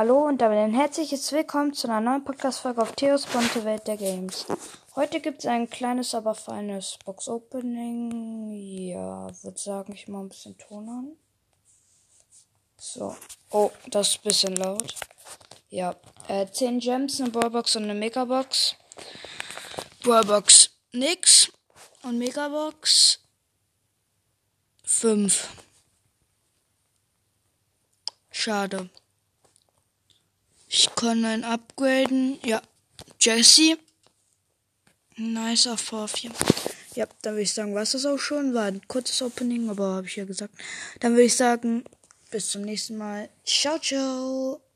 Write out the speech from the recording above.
Hallo und damit ein herzliches Willkommen zu einer neuen Podcast-Folge auf Theos bunte Welt der Games. Heute gibt es ein kleines, aber feines Box-Opening. Ja, würde sagen, ich mache ein bisschen Ton an. So. Oh, das ist ein bisschen laut. Ja, äh, 10 Gems, eine Ballbox und eine Megabox. Ballbox nix. Und Megabox 5. Schade. Ich kann ein upgraden. Ja. Jesse. Nice auf V4. Ja, dann würde ich sagen, war es das auch schon. War ein kurzes Opening, aber habe ich ja gesagt. Dann würde ich sagen, bis zum nächsten Mal. Ciao, ciao.